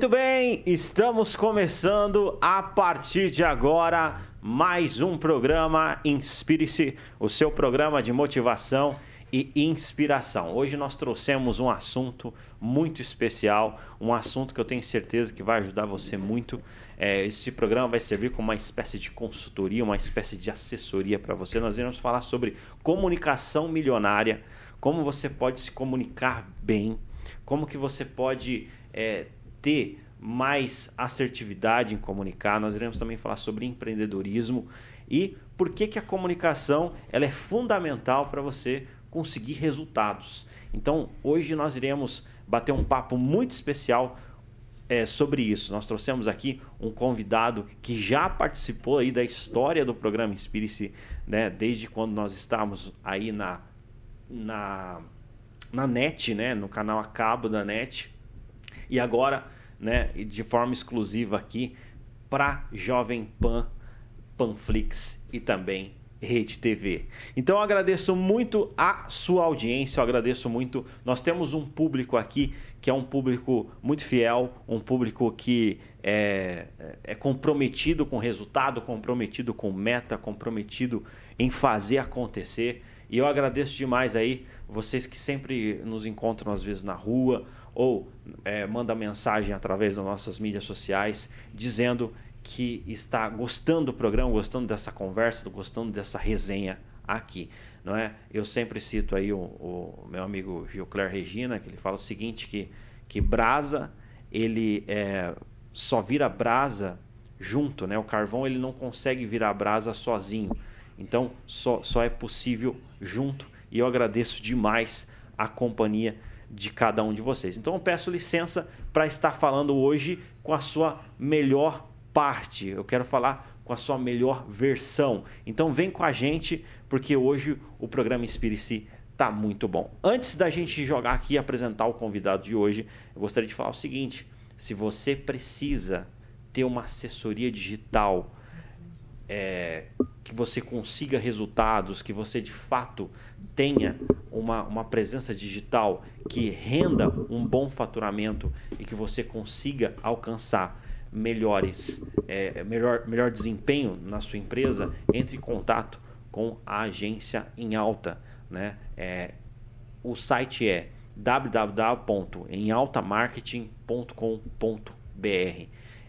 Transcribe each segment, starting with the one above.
Muito bem, estamos começando a partir de agora mais um programa Inspire-se, o seu programa de motivação e inspiração. Hoje nós trouxemos um assunto muito especial, um assunto que eu tenho certeza que vai ajudar você muito. É, esse programa vai servir como uma espécie de consultoria, uma espécie de assessoria para você. Nós iremos falar sobre comunicação milionária, como você pode se comunicar bem, como que você pode é, ter mais assertividade em comunicar. Nós iremos também falar sobre empreendedorismo e por que, que a comunicação ela é fundamental para você conseguir resultados. Então, hoje nós iremos bater um papo muito especial é, sobre isso. Nós trouxemos aqui um convidado que já participou aí da história do programa Inspire-se, né, desde quando nós estávamos aí na, na, na NET, né, no canal a cabo da NET. E agora né, de forma exclusiva aqui para Jovem Pan, Panflix e também Rede TV. Então eu agradeço muito a sua audiência, eu agradeço muito. Nós temos um público aqui que é um público muito fiel, um público que é, é comprometido com resultado, comprometido com meta, comprometido em fazer acontecer. E eu agradeço demais aí vocês que sempre nos encontram às vezes na rua ou é, manda mensagem através das nossas mídias sociais dizendo que está gostando do programa, gostando dessa conversa, gostando dessa resenha aqui, não é? Eu sempre cito aí o, o meu amigo Gilcler Regina, que ele fala o seguinte, que, que brasa, ele é, só vira brasa junto, né? O carvão ele não consegue virar brasa sozinho, então só, só é possível junto e eu agradeço demais a companhia de cada um de vocês. Então eu peço licença para estar falando hoje com a sua melhor parte. Eu quero falar com a sua melhor versão. Então vem com a gente, porque hoje o programa Inspire-se tá muito bom. Antes da gente jogar aqui e apresentar o convidado de hoje, eu gostaria de falar o seguinte: se você precisa ter uma assessoria digital, é, que você consiga resultados, que você de fato tenha uma, uma presença digital que renda um bom faturamento e que você consiga alcançar melhores, é, melhor, melhor desempenho na sua empresa, entre em contato com a agência em alta. Né? É, o site é www.emaltamarketing.com.br.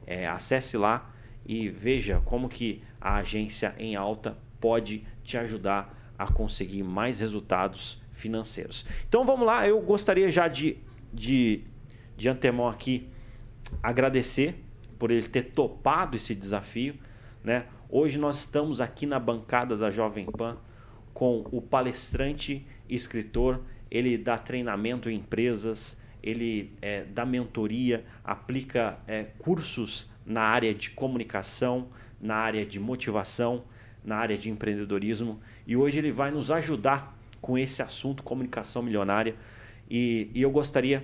É, acesse lá e veja como que a agência em alta pode te ajudar a conseguir mais resultados financeiros. Então vamos lá, eu gostaria já de, de, de antemão aqui agradecer por ele ter topado esse desafio. Né? Hoje nós estamos aqui na bancada da Jovem Pan com o palestrante escritor, ele dá treinamento em empresas, ele é, dá mentoria, aplica é, cursos na área de comunicação, na área de motivação, na área de empreendedorismo. E hoje ele vai nos ajudar com esse assunto, comunicação milionária. E, e eu gostaria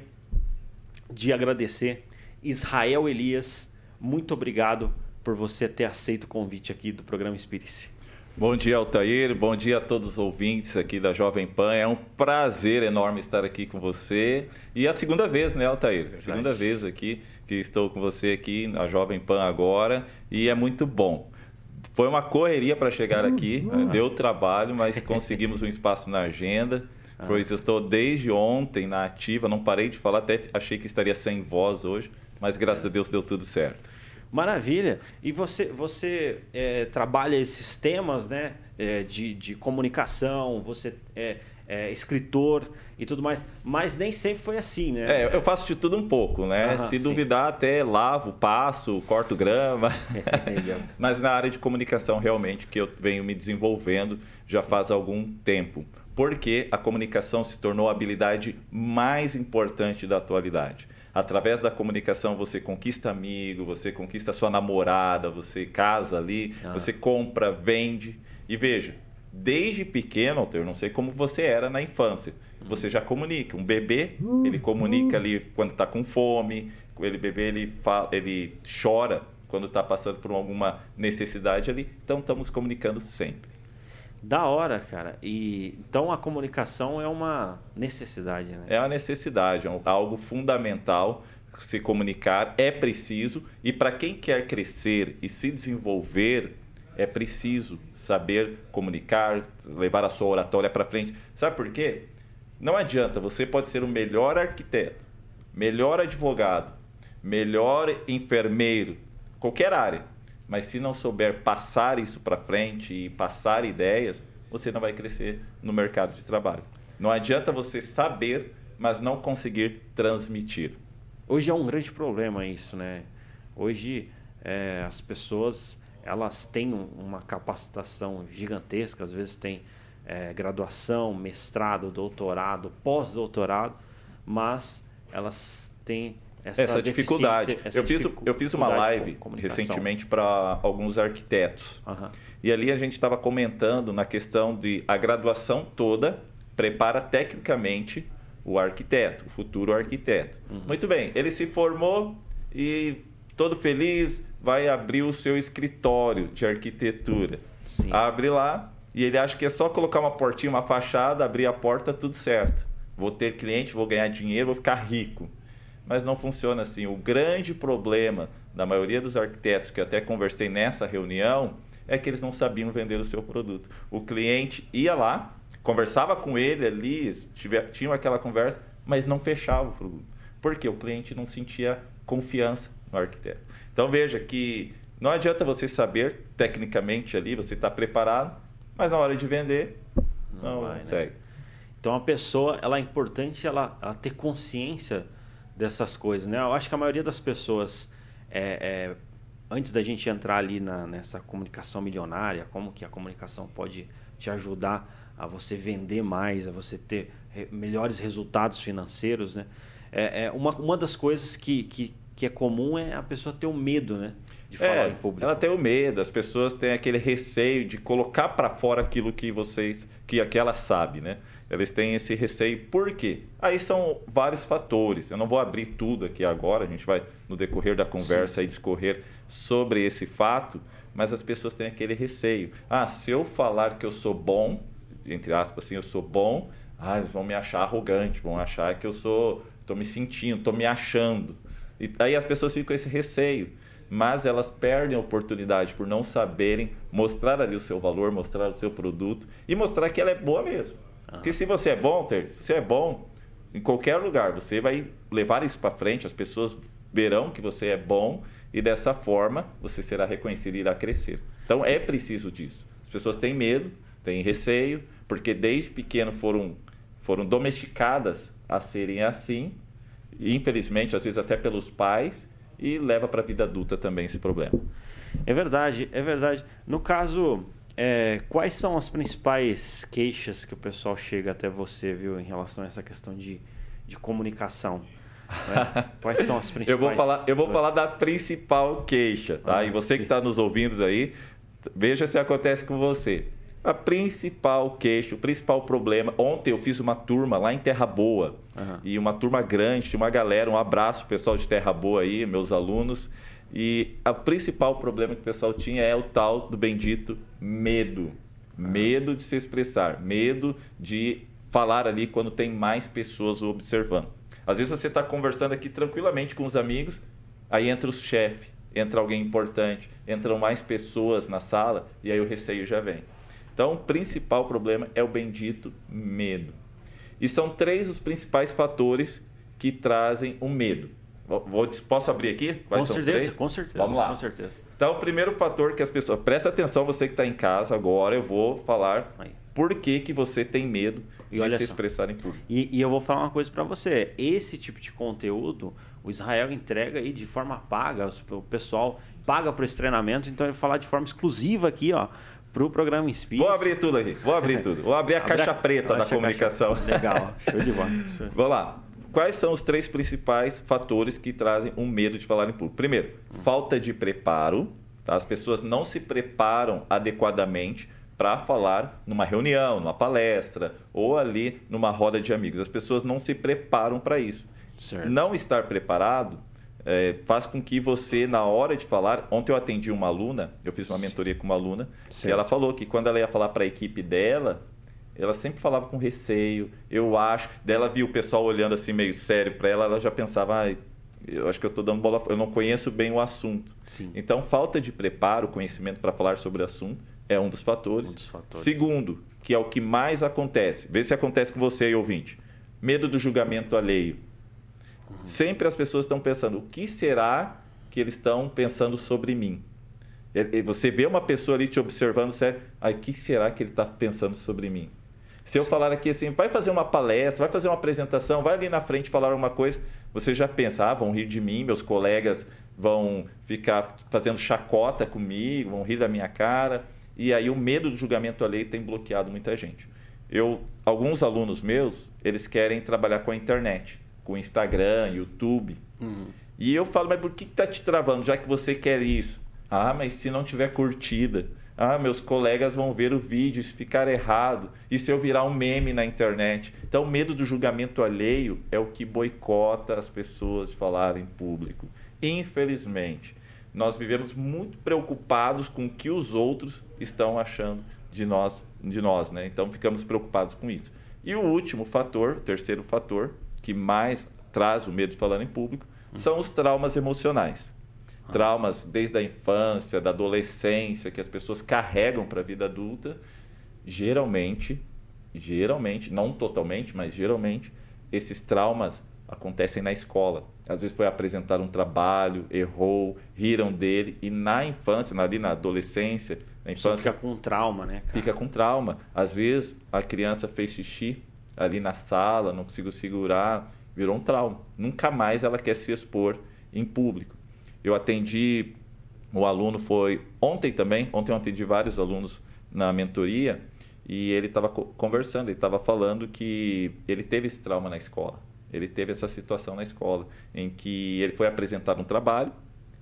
de agradecer Israel Elias. Muito obrigado por você ter aceito o convite aqui do programa Inspire-se. Bom dia, Altair. Bom dia a todos os ouvintes aqui da Jovem Pan. É um prazer enorme estar aqui com você. E a segunda vez, né, Altair? Segunda vez aqui que estou com você aqui na Jovem Pan agora. E é muito bom. Foi uma correria para chegar aqui, uhum. deu trabalho, mas conseguimos um espaço na agenda. Ah. Pois estou desde ontem na ativa, não parei de falar, até achei que estaria sem voz hoje, mas graças a Deus deu tudo certo. Maravilha. E você, você é, trabalha esses temas né, é, de, de comunicação, você é, é, escritor e tudo mais, mas nem sempre foi assim, né? É, eu faço de tudo um pouco, né? Se duvidar, até lavo, passo, corto grama. mas na área de comunicação, realmente, que eu venho me desenvolvendo já sim. faz algum tempo. Porque a comunicação se tornou a habilidade mais importante da atualidade. Através da comunicação você conquista amigo, você conquista sua namorada, você casa ali, ah. você compra, vende. E veja, desde pequeno, Alter, não sei como você era na infância, você já comunica. Um bebê, ele comunica ali quando está com fome, ele bebê ele fala, ele chora quando está passando por alguma necessidade ali. Então estamos comunicando sempre. Da hora, cara. E então a comunicação é uma necessidade, né? É uma necessidade, é algo fundamental. se comunicar, é preciso, e para quem quer crescer e se desenvolver, é preciso saber comunicar, levar a sua oratória para frente. Sabe por quê? Não adianta, você pode ser o melhor arquiteto, melhor advogado, melhor enfermeiro, qualquer área, mas se não souber passar isso para frente e passar ideias, você não vai crescer no mercado de trabalho. Não adianta você saber, mas não conseguir transmitir. Hoje é um grande problema isso, né? Hoje é, as pessoas elas têm uma capacitação gigantesca, às vezes têm é, graduação, mestrado, doutorado, pós-doutorado, mas elas têm essa, essa dificuldade. Essa eu, fiz, eu fiz uma live recentemente para alguns arquitetos. Uhum. E ali a gente estava comentando na questão de a graduação toda prepara tecnicamente o arquiteto, o futuro arquiteto. Uhum. Muito bem, ele se formou e todo feliz vai abrir o seu escritório de arquitetura. Sim. Abre lá e ele acha que é só colocar uma portinha, uma fachada, abrir a porta, tudo certo. Vou ter cliente, vou ganhar dinheiro, vou ficar rico. Mas não funciona assim. O grande problema da maioria dos arquitetos que eu até conversei nessa reunião é que eles não sabiam vender o seu produto. O cliente ia lá, conversava com ele ali, tiver, tinha aquela conversa, mas não fechava o produto. Porque o cliente não sentia confiança no arquiteto. Então veja que não adianta você saber tecnicamente ali, você está preparado, mas na hora de vender, não, não vai, segue. Né? Então a pessoa, ela é importante ela, ela, ter consciência dessas coisas, né? Eu acho que a maioria das pessoas, é, é, antes da gente entrar ali na, nessa comunicação milionária, como que a comunicação pode te ajudar a você vender mais, a você ter melhores resultados financeiros, né? É, é uma, uma das coisas que, que que é comum é a pessoa ter o um medo, né? De falar é, em público. Ela tem o medo, as pessoas têm aquele receio de colocar para fora aquilo que vocês, que aquela sabe, né? Eles têm esse receio. Por quê? Aí são vários fatores. Eu não vou abrir tudo aqui agora, a gente vai no decorrer da conversa sim, sim. discorrer sobre esse fato, mas as pessoas têm aquele receio. Ah, se eu falar que eu sou bom, entre aspas assim, eu sou bom, ah, eles vão me achar arrogante, vão achar que eu sou, estou me sentindo, estou me achando. E aí as pessoas ficam com esse receio, mas elas perdem a oportunidade por não saberem mostrar ali o seu valor, mostrar o seu produto e mostrar que ela é boa mesmo. Porque se você é bom, Ter, se você é bom em qualquer lugar, você vai levar isso para frente, as pessoas verão que você é bom e dessa forma você será reconhecido e irá crescer. Então é preciso disso. As pessoas têm medo, têm receio, porque desde pequeno foram, foram domesticadas a serem assim infelizmente, às vezes até pelos pais, e leva para a vida adulta também esse problema. É verdade, é verdade. No caso, é, quais são as principais queixas que o pessoal chega até você, viu, em relação a essa questão de, de comunicação? Né? Quais são as principais? eu vou falar, eu vou falar da principal queixa, tá? Ah, e você sim. que está nos ouvindo aí, veja se acontece com você. A principal queixa, o principal problema. Ontem eu fiz uma turma lá em Terra Boa. Uhum. E uma turma grande, tinha uma galera. Um abraço pessoal de Terra Boa aí, meus alunos. E o principal problema que o pessoal tinha é o tal do bendito medo. Medo de se expressar, medo de falar ali quando tem mais pessoas observando. Às vezes você está conversando aqui tranquilamente com os amigos, aí entra o chefe, entra alguém importante, entram mais pessoas na sala e aí o receio já vem. Então, o principal problema é o bendito medo. E são três os principais fatores que trazem o medo. Vou, posso abrir aqui? Quais com certeza, com certeza. Vamos lá. Com certeza. Então, o primeiro fator que as pessoas. Presta atenção, você que está em casa agora, eu vou falar Aí. por que, que você tem medo de se só. expressar em público. E, e eu vou falar uma coisa para você: esse tipo de conteúdo, o Israel entrega aí de forma paga, o pessoal paga por esse treinamento, então eu vou falar de forma exclusiva aqui, ó para o programa Inspire. Vou abrir tudo aqui, vou abrir tudo. Vou abrir a caixa preta da comunicação. Caixa... Legal, show de bola. Vamos lá. Quais são os três principais fatores que trazem um medo de falar em público? Primeiro, hum. falta de preparo. Tá? As pessoas não se preparam adequadamente para falar numa reunião, numa palestra ou ali numa roda de amigos. As pessoas não se preparam para isso. Certo. Não estar preparado é, faz com que você, na hora de falar. Ontem eu atendi uma aluna, eu fiz uma mentoria com uma aluna, certo. e ela falou que quando ela ia falar para a equipe dela, ela sempre falava com receio, eu acho. Dela viu o pessoal olhando assim meio sério para ela, ela já pensava, ah, Eu acho que eu estou dando bola. Eu não conheço bem o assunto. Sim. Então, falta de preparo, conhecimento para falar sobre o assunto é um dos fatores. Um dos fatores. Segundo, que é o que mais acontece. Vê se acontece com você, ouvinte. Medo do julgamento alheio. Uhum. Sempre as pessoas estão pensando: o que será que eles estão pensando sobre mim? E você vê uma pessoa ali te observando, sério, o que será que ele está pensando sobre mim? Se eu falar aqui assim, vai fazer uma palestra, vai fazer uma apresentação, vai ali na frente falar alguma coisa, você já pensa, ah, vão rir de mim, meus colegas vão ficar fazendo chacota comigo, vão rir da minha cara. E aí o medo do julgamento alheio tem bloqueado muita gente. Eu, alguns alunos meus, eles querem trabalhar com a internet, com Instagram, YouTube. Uhum. E eu falo, mas por que está te travando, já que você quer isso? Ah, mas se não tiver curtida, ah, meus colegas vão ver o vídeo, se ficar errado, e se eu virar um meme na internet. Então, o medo do julgamento alheio é o que boicota as pessoas de falar em público. Infelizmente, nós vivemos muito preocupados com o que os outros estão achando de nós, de nós, né? Então, ficamos preocupados com isso. E o último fator, o terceiro fator, que mais traz o medo de falar em público, são os traumas emocionais traumas desde a infância, da adolescência, que as pessoas carregam para a vida adulta, geralmente, geralmente, não totalmente, mas geralmente, esses traumas acontecem na escola. Às vezes foi apresentar um trabalho, errou, riram dele, e na infância, ali na adolescência, na infância. fica com trauma, né? Cara? Fica com trauma. Às vezes a criança fez xixi ali na sala, não conseguiu segurar, virou um trauma. Nunca mais ela quer se expor em público. Eu atendi, o aluno foi ontem também, ontem eu atendi vários alunos na mentoria e ele estava conversando, ele estava falando que ele teve esse trauma na escola. Ele teve essa situação na escola, em que ele foi apresentar um trabalho,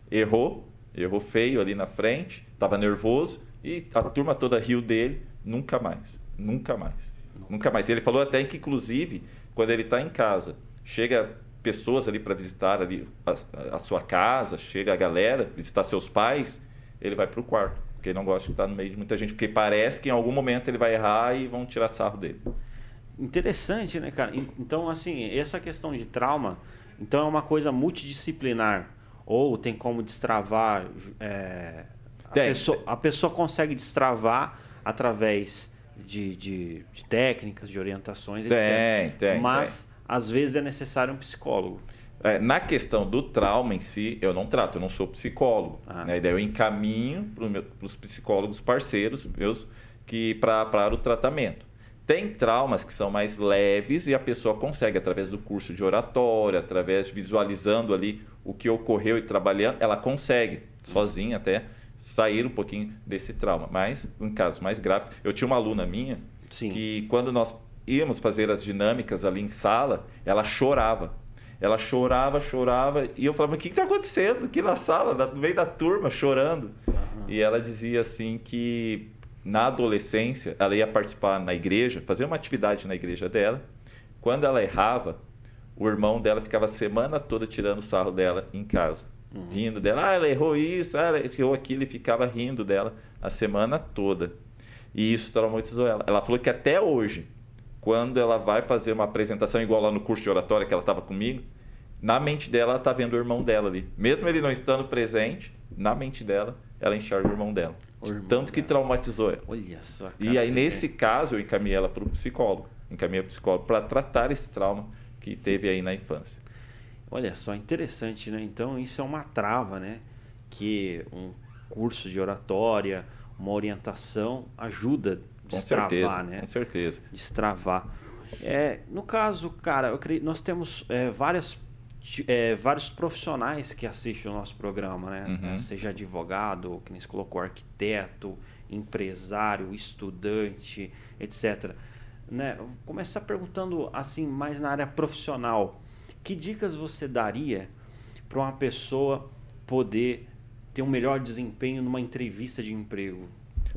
errou, errou feio ali na frente, estava nervoso e a turma toda riu dele, nunca mais, nunca mais, nunca mais. Ele falou até que, inclusive, quando ele está em casa, chega pessoas ali para visitar ali a, a, sua casa, chega a galera, visitar seus pais, ele vai para o quarto, porque ele não gosta de estar no meio de muita gente, porque parece que em algum momento ele vai errar e vão tirar sarro dele. Interessante, né, cara? Então, assim, essa questão de trauma, então é uma coisa multidisciplinar, ou tem como destravar, é, a, pessoa, tem. a pessoa consegue destravar através de, de, de técnicas, de orientações, tem, etc. Tem, Mas às vezes é necessário um psicólogo. É, na questão do trauma em si, eu não trato, eu não sou psicólogo. Ah. Né? Daí eu encaminho para os psicólogos parceiros meus que para o tratamento. Tem traumas que são mais leves e a pessoa consegue, através do curso de oratória, através de visualizando ali o que ocorreu e trabalhando, ela consegue, sozinha até, sair um pouquinho desse trauma. Mas, em casos mais graves, eu tinha uma aluna minha Sim. que, quando nós íamos fazer as dinâmicas ali em sala, ela chorava. Ela chorava, chorava, e eu falava: o que está acontecendo aqui na sala, no meio da turma, chorando? Uhum. E ela dizia assim que na adolescência ela ia participar na igreja, fazer uma atividade na igreja dela. Quando ela errava, o irmão dela ficava a semana toda tirando sarro dela em casa, uhum. rindo dela. Ah, ela errou isso, ah, ela errou aquilo, e ficava rindo dela a semana toda. E isso traumatizou ela. Ela falou que até hoje, quando ela vai fazer uma apresentação igual lá no curso de oratória que ela estava comigo, na mente dela ela está vendo o irmão dela ali. Mesmo ele não estando presente, na mente dela, ela enxerga o irmão dela. O irmão tanto que traumatizou ela. Olha só. E aí, nesse caso, eu encaminhei ela para o psicólogo. Encaminhei para o psicólogo para tratar esse trauma que teve aí na infância. Olha só, interessante, né? Então, isso é uma trava, né? Que um curso de oratória, uma orientação ajuda destravar, certeza, né? Com certeza. Destravar. É, no caso, cara, eu nós temos é, várias, é, vários profissionais que assistem o nosso programa, né? Uhum. Seja advogado, que nem se colocou, arquiteto, empresário, estudante, etc. Né? Vou começar perguntando assim, mais na área profissional. Que dicas você daria para uma pessoa poder ter um melhor desempenho numa entrevista de emprego?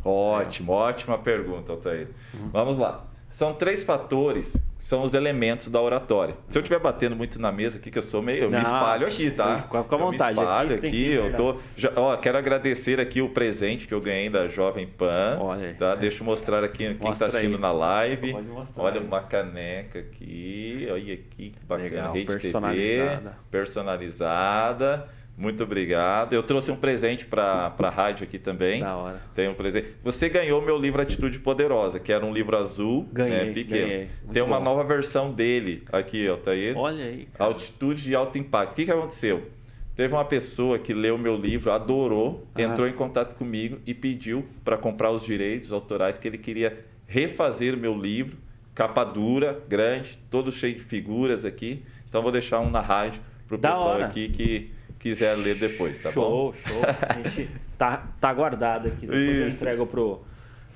Ótimo, ótima pergunta, Altair. Uhum. Vamos lá. São três fatores são os elementos da oratória. Se eu estiver batendo muito na mesa aqui, que eu sou meio. Eu Não, me espalho aqui, tá? Fica com a vontade. Eu me espalho aqui, aqui eu tô. Já, ó, quero agradecer aqui o presente que eu ganhei da Jovem Pan. Olha. Tá? Deixa eu mostrar aqui quem está assistindo aí. na live. Olha uma caneca aqui. Olha aqui, que bacana. Legal, Rede personalizada. TV, personalizada. Muito obrigado. Eu trouxe um presente para a rádio aqui também. Da hora. Tem um presente. Você ganhou meu livro Atitude Poderosa, que era um livro azul, né, ganhei, né, pequeno. Ganhei. Tem uma bom. nova versão dele aqui, ó, tá aí. Olha aí. Cara. Altitude de alto impacto. O que, que aconteceu? Teve uma pessoa que leu meu livro, adorou, entrou em contato comigo e pediu para comprar os direitos autorais que ele queria refazer meu livro, capa dura, grande, todo cheio de figuras aqui. Então vou deixar um na rádio para o pessoal hora. aqui que quiser ler depois, tá show, bom? Show, show. A gente tá, tá guardado aqui. Depois Isso. eu entrego pro,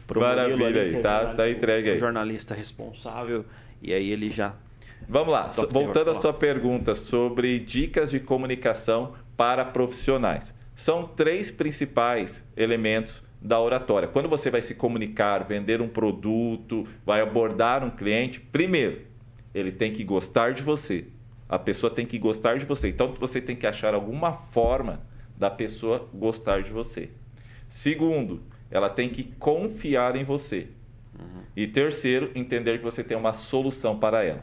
pro Maravilha ali, aí, tá, é tá entregue aí. O jornalista responsável. E aí ele já. Vamos lá, voltando à sua pergunta sobre dicas de comunicação para profissionais. São três principais elementos da oratória. Quando você vai se comunicar, vender um produto, vai abordar um cliente, primeiro, ele tem que gostar de você. A pessoa tem que gostar de você. Então você tem que achar alguma forma da pessoa gostar de você. Segundo, ela tem que confiar em você. Uhum. E terceiro, entender que você tem uma solução para ela.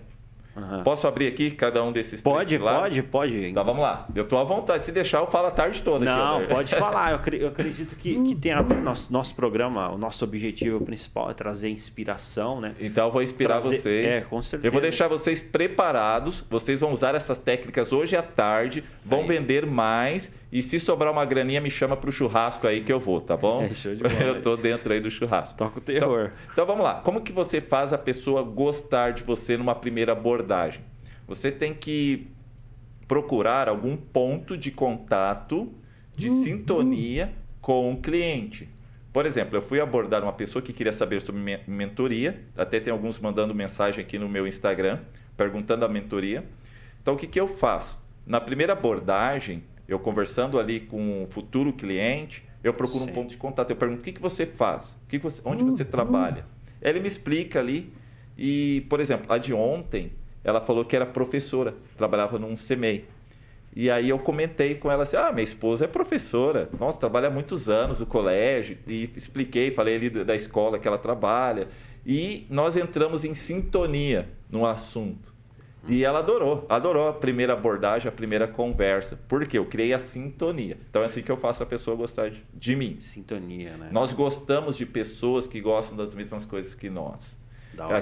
Uhum. Posso abrir aqui cada um desses pode, três Pode, pode, pode. Então vamos lá. Eu estou à vontade. Se deixar, eu falo a tarde toda. Não, aqui, pode falar. Eu acredito que, que tem a, nosso, nosso programa, o nosso objetivo principal é trazer inspiração, né? Então eu vou inspirar trazer, vocês. É, com certeza. Eu vou deixar vocês preparados. Vocês vão usar essas técnicas hoje à tarde, vão aí. vender mais e se sobrar uma graninha, me chama para o churrasco aí que eu vou, tá bom? É, show de bola. eu tô dentro aí do churrasco. Toca o terror. Então, então vamos lá. Como que você faz a pessoa gostar de você numa primeira abordagem? Você tem que procurar algum ponto de contato, de uhum. sintonia com o cliente. Por exemplo, eu fui abordar uma pessoa que queria saber sobre mentoria, até tem alguns mandando mensagem aqui no meu Instagram, perguntando a mentoria. Então, o que, que eu faço? Na primeira abordagem, eu conversando ali com o futuro cliente, eu procuro Sim. um ponto de contato. Eu pergunto: o que, que você faz? O que você, onde você uhum. trabalha? Ele me explica ali. E, por exemplo, a de ontem, ela falou que era professora, trabalhava num CMEI. E aí eu comentei com ela assim: ah, minha esposa é professora, nossa, trabalha há muitos anos no colégio. E expliquei, falei ali da escola que ela trabalha. E nós entramos em sintonia no assunto. E ela adorou, adorou a primeira abordagem, a primeira conversa. Porque eu criei a sintonia. Então é assim que eu faço a pessoa gostar de, de mim. Sintonia, né? Nós gostamos de pessoas que gostam das mesmas coisas que nós.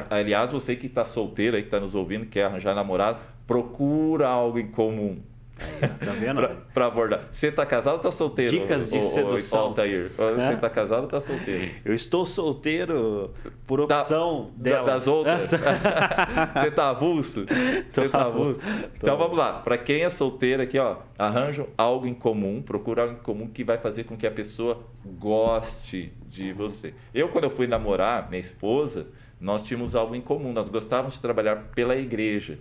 Aliás, você que está solteiro aí, que está nos ouvindo, quer arranjar namorado, procura algo em comum. Aí, tá vendo? Para abordar. Você está casado ou está solteiro? Dicas de sedução. Altair. Você está casado ou está solteiro? Eu estou solteiro por tá opção da, delas. das outras. Você está avulso? Você está avulso? Então vamos lá. Para quem é solteiro aqui, ó, arranja algo em comum, procura algo em comum que vai fazer com que a pessoa goste de você. Eu, quando eu fui namorar minha esposa, nós tínhamos algo em comum. Nós gostávamos de trabalhar pela igreja.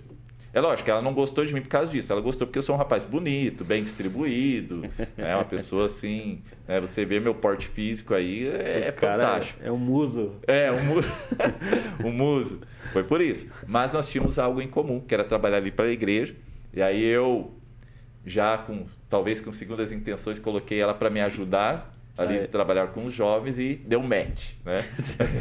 É lógico, ela não gostou de mim por causa disso. Ela gostou porque eu sou um rapaz bonito, bem distribuído, é uma pessoa assim. Né? Você vê meu porte físico aí, é, é fantástico. É, um muso. É, um muso. um muso. Foi por isso. Mas nós tínhamos algo em comum, que era trabalhar ali para a igreja. E aí eu, já com, talvez com segundas intenções, coloquei ela para me ajudar ali é. trabalhar com os jovens e deu match, né?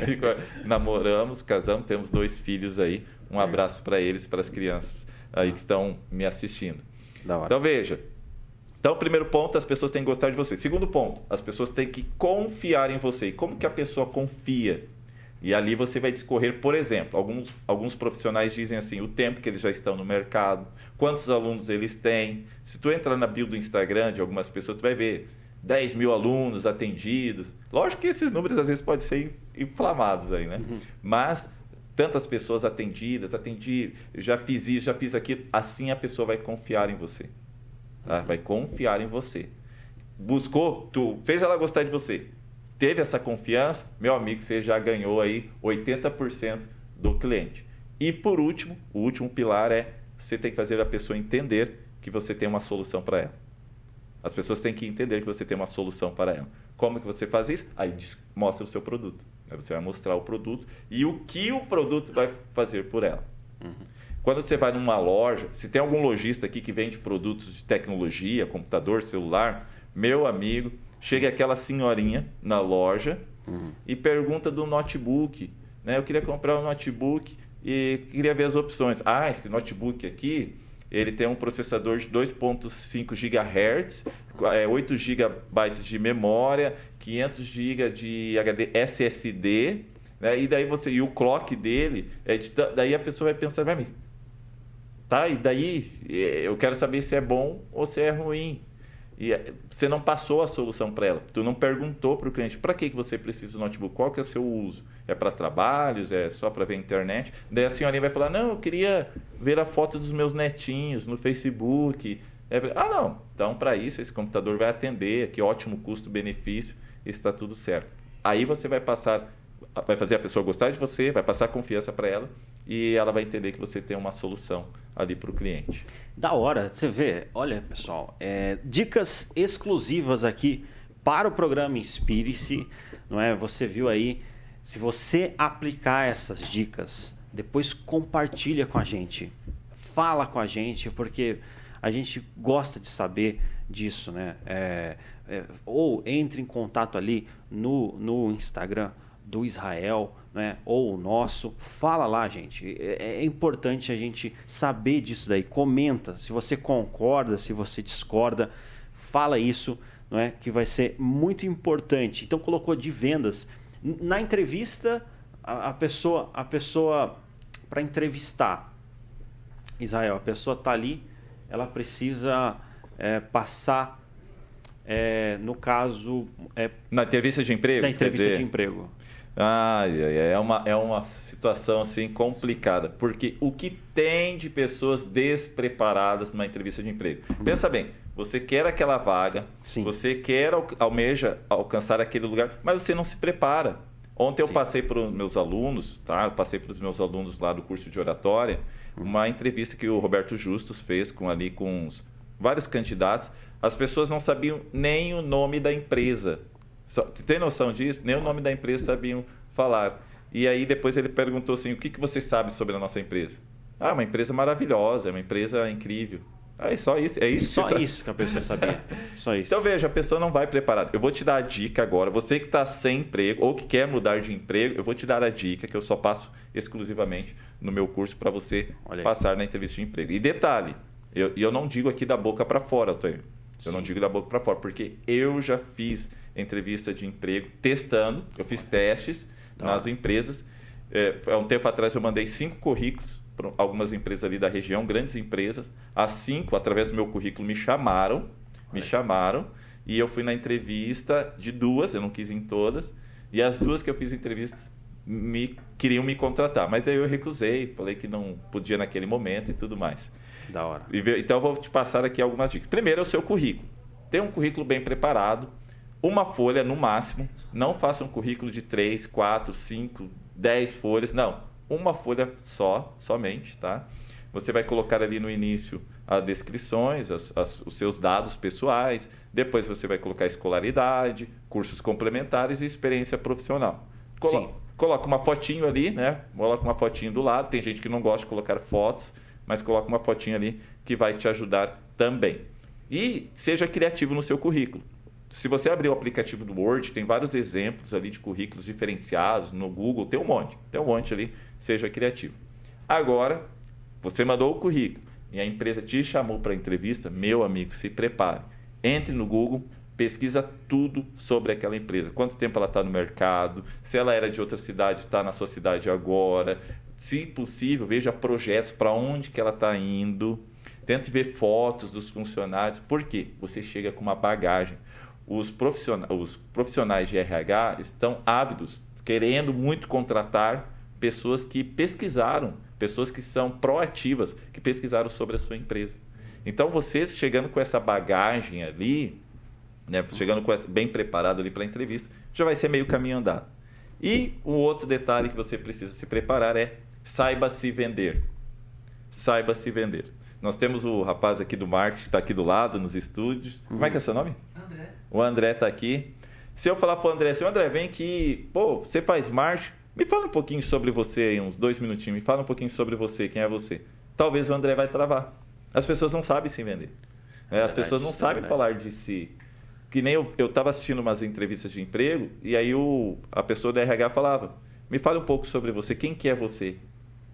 Namoramos, casamos, temos dois filhos aí. Um abraço para eles e para as crianças aí que estão me assistindo. Então veja. Então, primeiro ponto, as pessoas têm que gostar de você. Segundo ponto, as pessoas têm que confiar em você. E como que a pessoa confia? E ali você vai discorrer, por exemplo, alguns, alguns profissionais dizem assim, o tempo que eles já estão no mercado, quantos alunos eles têm. Se tu entrar na bio do Instagram de algumas pessoas, tu vai ver 10 mil alunos atendidos. Lógico que esses números às vezes podem ser inflamados aí, né? Uhum. Mas tantas pessoas atendidas, atendi, já fiz isso, já fiz aquilo, assim a pessoa vai confiar em você. Tá? Vai confiar em você. Buscou, tu fez ela gostar de você. Teve essa confiança, meu amigo, você já ganhou aí 80% do cliente. E por último, o último pilar é você tem que fazer a pessoa entender que você tem uma solução para ela. As pessoas têm que entender que você tem uma solução para ela. Como que você faz isso? Aí mostra o seu produto. Aí você vai mostrar o produto e o que o produto vai fazer por ela. Uhum. Quando você vai numa loja, se tem algum lojista aqui que vende produtos de tecnologia, computador, celular, meu amigo, chega aquela senhorinha na loja uhum. e pergunta do notebook. Né? Eu queria comprar um notebook e queria ver as opções. Ah, esse notebook aqui, ele tem um processador de 2.5 GHz, 8 GB de memória, 500 GB de HD SSD, né? e daí você e o clock dele, é de, daí a pessoa vai pensar, tá? E daí é, eu quero saber se é bom ou se é ruim. E é, você não passou a solução para ela. Tu não perguntou para o cliente para que, que você precisa do notebook, qual que é o seu uso? É para trabalhos? É só para ver internet? Daí a senhorinha vai falar: não, eu queria ver a foto dos meus netinhos no Facebook. É, ah, não. Então, para isso, esse computador vai atender. Que ótimo custo-benefício. Está tudo certo. Aí você vai passar, vai fazer a pessoa gostar de você, vai passar confiança para ela e ela vai entender que você tem uma solução ali para o cliente. Da hora, você vê, olha pessoal, é, dicas exclusivas aqui para o programa Inspire-se, não é? Você viu aí, se você aplicar essas dicas, depois compartilha com a gente, fala com a gente, porque a gente gosta de saber disso, né? É, é, ou entre em contato ali no, no Instagram do Israel, né, ou o nosso, fala lá, gente. É, é, importante a gente saber disso daí. Comenta se você concorda, se você discorda, fala isso, não é? Que vai ser muito importante. Então colocou de vendas na entrevista a, a pessoa, a pessoa para entrevistar Israel, a pessoa está ali, ela precisa é, passar é, no caso. É, Na entrevista de emprego? Na entrevista de emprego. Ah, é uma, é uma situação assim complicada, porque o que tem de pessoas despreparadas numa entrevista de emprego? Uhum. Pensa bem, você quer aquela vaga, Sim. você quer almeja alcançar aquele lugar, mas você não se prepara. Ontem Sim. eu passei para os meus alunos, tá? Eu passei para os meus alunos lá do curso de oratória, uhum. uma entrevista que o Roberto Justus fez com ali com os, vários candidatos. As pessoas não sabiam nem o nome da empresa tem noção disso? Nem o nome da empresa sabiam falar. E aí depois ele perguntou assim: o que, que você sabe sobre a nossa empresa? Ah, uma empresa maravilhosa, é uma empresa incrível. Ah, é só isso, é isso. Só que isso que a pessoa sabia. Só isso. Então veja, a pessoa não vai preparada. Eu vou te dar a dica agora. Você que está sem emprego ou que quer mudar de emprego, eu vou te dar a dica que eu só passo exclusivamente no meu curso para você passar na entrevista de emprego. E detalhe, eu, eu não digo aqui da boca para fora, Antônio. Eu Sim. não digo da boca para fora, porque eu já fiz entrevista de emprego testando. Eu fiz testes tá. nas empresas. É, há um tempo atrás eu mandei cinco currículos para algumas empresas ali da região, grandes empresas. As cinco, através do meu currículo, me chamaram. Me chamaram. E eu fui na entrevista de duas, eu não quis em todas. E as duas que eu fiz entrevista me queriam me contratar, mas aí eu recusei, falei que não podia naquele momento e tudo mais. Da hora. Então eu vou te passar aqui algumas dicas. Primeiro é o seu currículo. Tem um currículo bem preparado, uma folha no máximo. Não faça um currículo de 3, 4, 5, 10 folhas. Não, uma folha só, somente, tá? Você vai colocar ali no início as descrições, as, as, os seus dados pessoais. Depois você vai colocar escolaridade, cursos complementares e experiência profissional. Colo Sim. Coloca uma fotinho ali, né? Coloca uma fotinho do lado. Tem gente que não gosta de colocar fotos, mas coloca uma fotinho ali que vai te ajudar também. E seja criativo no seu currículo. Se você abrir o aplicativo do Word, tem vários exemplos ali de currículos diferenciados. No Google tem um monte. Tem um monte ali. Seja criativo. Agora, você mandou o currículo e a empresa te chamou para entrevista. Meu amigo, se prepare. Entre no Google, pesquisa tudo sobre aquela empresa. Quanto tempo ela está no mercado, se ela era de outra cidade, está na sua cidade agora. Se possível, veja projetos para onde que ela está indo. Tente ver fotos dos funcionários. Por quê? Você chega com uma bagagem os profissionais, os profissionais de RH estão ávidos, querendo muito contratar pessoas que pesquisaram, pessoas que são proativas, que pesquisaram sobre a sua empresa. Então, vocês chegando com essa bagagem ali, né, chegando com essa, bem preparado ali para a entrevista, já vai ser meio caminho andado. E um outro detalhe que você precisa se preparar é saiba se vender. Saiba se vender. Nós temos o rapaz aqui do marketing que está aqui do lado, nos estúdios. Uhum. Como é que é seu nome? André. O André está aqui. Se eu falar para o André assim, André, vem que, pô, você faz marketing, Me fala um pouquinho sobre você aí, uns dois minutinhos. Me fala um pouquinho sobre você, quem é você. Talvez o André vai travar. As pessoas não sabem se vender. É, as pessoas não sabem falar de si. Que nem eu estava assistindo umas entrevistas de emprego e aí o, a pessoa da RH falava: Me fale um pouco sobre você, quem que é você?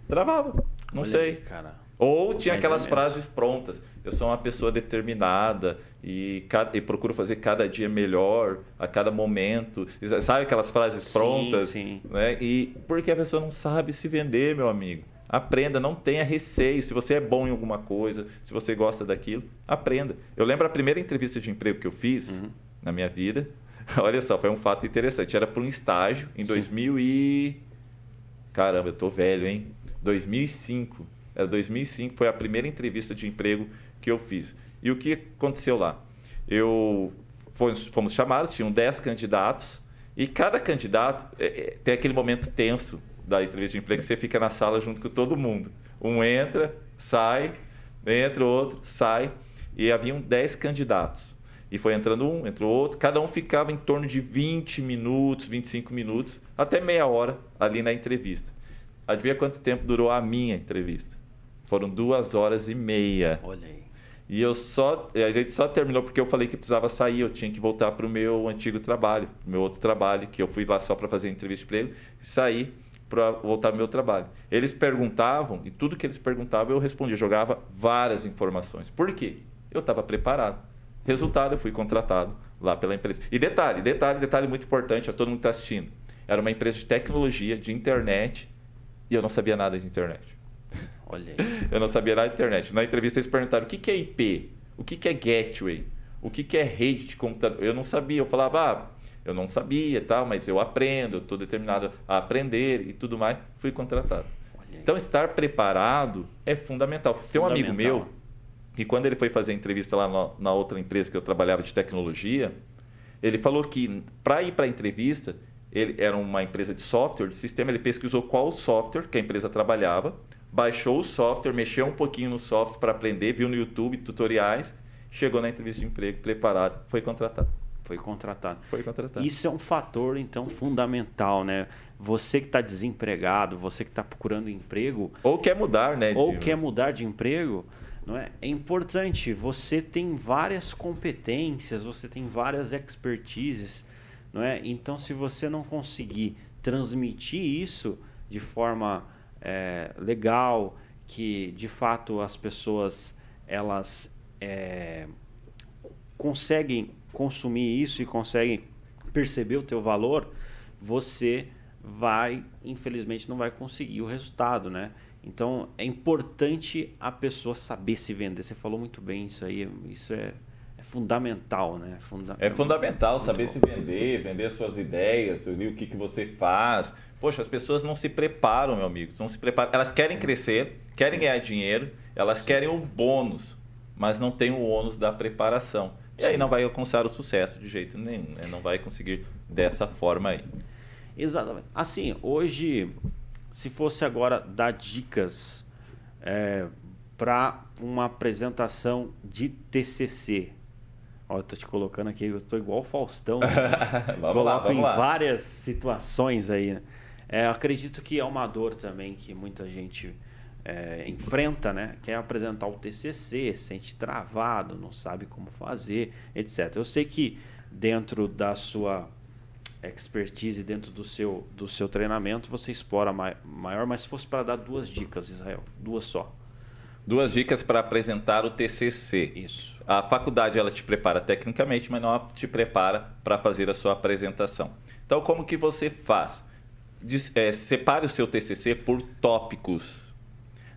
Travava, não Olha sei. Aí, cara. Ou tinha Mais aquelas frases prontas. Eu sou uma pessoa determinada e, e, procuro fazer cada dia melhor, a cada momento. Sabe aquelas frases prontas? Sim, sim. Né? E porque a pessoa não sabe se vender, meu amigo. Aprenda, não tenha receio. Se você é bom em alguma coisa, se você gosta daquilo, aprenda. Eu lembro a primeira entrevista de emprego que eu fiz uhum. na minha vida. Olha só, foi um fato interessante. Era para um estágio em Sim. 2000 e... Caramba, eu tô velho, hein? 2005. Era 2005, foi a primeira entrevista de emprego que eu fiz. E o que aconteceu lá? Eu fomos, fomos chamados, tinham 10 candidatos, e cada candidato é, é, tem aquele momento tenso da entrevista de emprego que você fica na sala junto com todo mundo. Um entra, sai, entra outro, sai. E haviam 10 candidatos. E foi entrando um, entrou outro. Cada um ficava em torno de 20 minutos, 25 minutos, até meia hora ali na entrevista. Adivinha quanto tempo durou a minha entrevista? Foram duas horas e meia. Olha aí. E eu só, a gente só terminou porque eu falei que precisava sair, eu tinha que voltar para o meu antigo trabalho, meu outro trabalho, que eu fui lá só para fazer entrevista de emprego, e sair para voltar ao meu trabalho. Eles perguntavam, e tudo que eles perguntavam eu respondia, jogava várias informações. Por quê? Eu estava preparado. Resultado, eu fui contratado lá pela empresa. E detalhe, detalhe, detalhe muito importante a todo mundo que está assistindo. Era uma empresa de tecnologia, de internet, e eu não sabia nada de internet. Olha aí. Eu não sabia nada de internet. Na entrevista eles perguntaram o que, que é IP, o que, que é gateway, o que, que é rede de computador. Eu não sabia. Eu falava, ah, eu não sabia, tal, mas eu aprendo, estou determinado a aprender e tudo mais. Fui contratado. Então, estar preparado é fundamental. fundamental. Tem um amigo meu que, quando ele foi fazer entrevista lá na, na outra empresa que eu trabalhava de tecnologia, ele falou que para ir para a entrevista, ele era uma empresa de software, de sistema, ele pesquisou qual software que a empresa trabalhava, baixou o software, mexeu um pouquinho no software para aprender, viu no YouTube tutoriais, chegou na entrevista de emprego preparado, foi contratado. Foi contratado. Foi contratado. Isso é um fator, então, fundamental, né? Você que está desempregado, você que está procurando emprego. Ou quer mudar, né? Ou quer mudar de emprego, não é? É importante. Você tem várias competências, você tem várias expertises, não é? Então, se você não conseguir transmitir isso de forma é, legal, que de fato as pessoas elas é, conseguem consumir isso e conseguem perceber o teu valor, você vai, infelizmente, não vai conseguir o resultado, né? Então é importante a pessoa saber se vender. Você falou muito bem isso aí, isso é, é fundamental, né? Funda é fundamental saber bom. se vender, vender suas ideias, o que, que você faz. Poxa, as pessoas não se preparam, meu amigo, não se preparam. Elas querem crescer, querem ganhar dinheiro, elas querem o bônus, mas não tem o ônus da preparação. E aí não vai alcançar o sucesso de jeito nenhum, né? não vai conseguir dessa forma aí. Exatamente. Assim, hoje, se fosse agora dar dicas é, para uma apresentação de TCC, Ó, eu tô te colocando aqui, eu tô igual o Faustão. Né? Coloco lá, em lá. várias situações aí. Né? É, acredito que é uma dor também que muita gente é, enfrenta, né? Quer apresentar o TCC, sente travado, não sabe como fazer, etc. Eu sei que dentro da sua expertise, dentro do seu, do seu treinamento, você explora maior, mas se fosse para dar duas dicas, Israel, duas só. Duas dicas para apresentar o TCC. Isso. A faculdade ela te prepara tecnicamente, mas não te prepara para fazer a sua apresentação. Então, como que você faz? É, separe o seu TCC por tópicos.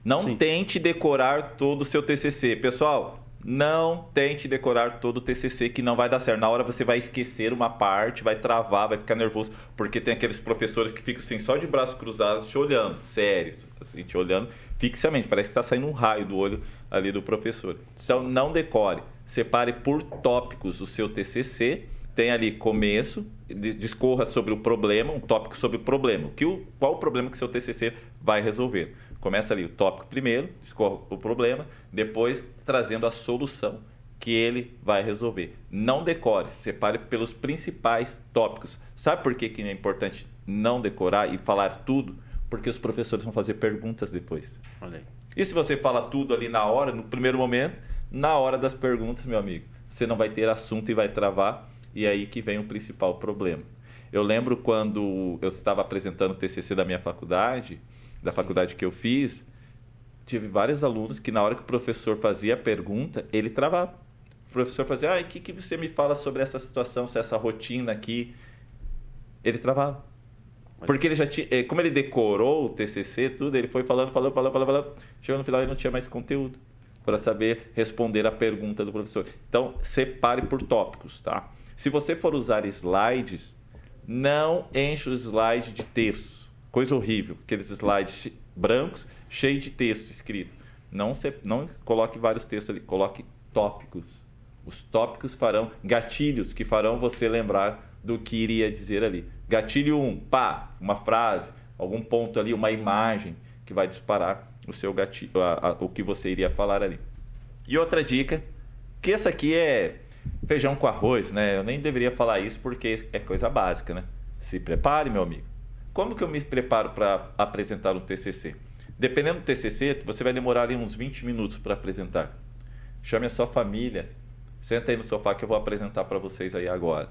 Não Sim. tente decorar todo o seu TCC. Pessoal, não tente decorar todo o TCC que não vai dar certo. Na hora você vai esquecer uma parte, vai travar, vai ficar nervoso, porque tem aqueles professores que ficam assim, só de braços cruzados, te olhando, sério, assim, te olhando fixamente. Parece que está saindo um raio do olho ali do professor. Então, não decore. Separe por tópicos o seu TCC. Tem ali começo, discorra sobre o problema, um tópico sobre o problema. Que o, qual o problema que seu TCC vai resolver? Começa ali o tópico primeiro, discorre o problema, depois trazendo a solução que ele vai resolver. Não decore, separe pelos principais tópicos. Sabe por que, que é importante não decorar e falar tudo, porque os professores vão fazer perguntas depois. Olha aí. E se você fala tudo ali na hora, no primeiro momento, na hora das perguntas, meu amigo, você não vai ter assunto e vai travar, e aí que vem o principal problema. Eu lembro quando eu estava apresentando o TCC da minha faculdade, da faculdade que eu fiz, tive vários alunos que na hora que o professor fazia a pergunta, ele travava. O professor fazia, ah, o que, que você me fala sobre essa situação, sobre essa rotina aqui? Ele travava. Porque ele já tinha, eh, como ele decorou o TCC, tudo, ele foi falando, falando, falando, falando, falando. Chegou no final e não tinha mais conteúdo para saber responder a pergunta do professor. Então, separe por tópicos, tá? Se você for usar slides, não enche o slide de textos. Coisa horrível, aqueles slides brancos cheios de texto escrito. Não, se, não coloque vários textos ali, coloque tópicos. Os tópicos farão gatilhos que farão você lembrar do que iria dizer ali. Gatilho 1, um, pá, uma frase, algum ponto ali, uma imagem que vai disparar o seu gatilho, a, a, o que você iria falar ali. E outra dica, que essa aqui é feijão com arroz, né? Eu nem deveria falar isso porque é coisa básica, né? Se prepare, meu amigo. Como que eu me preparo para apresentar um TCC? Dependendo do TCC, você vai demorar ali uns 20 minutos para apresentar. Chame a sua família, senta aí no sofá que eu vou apresentar para vocês aí agora.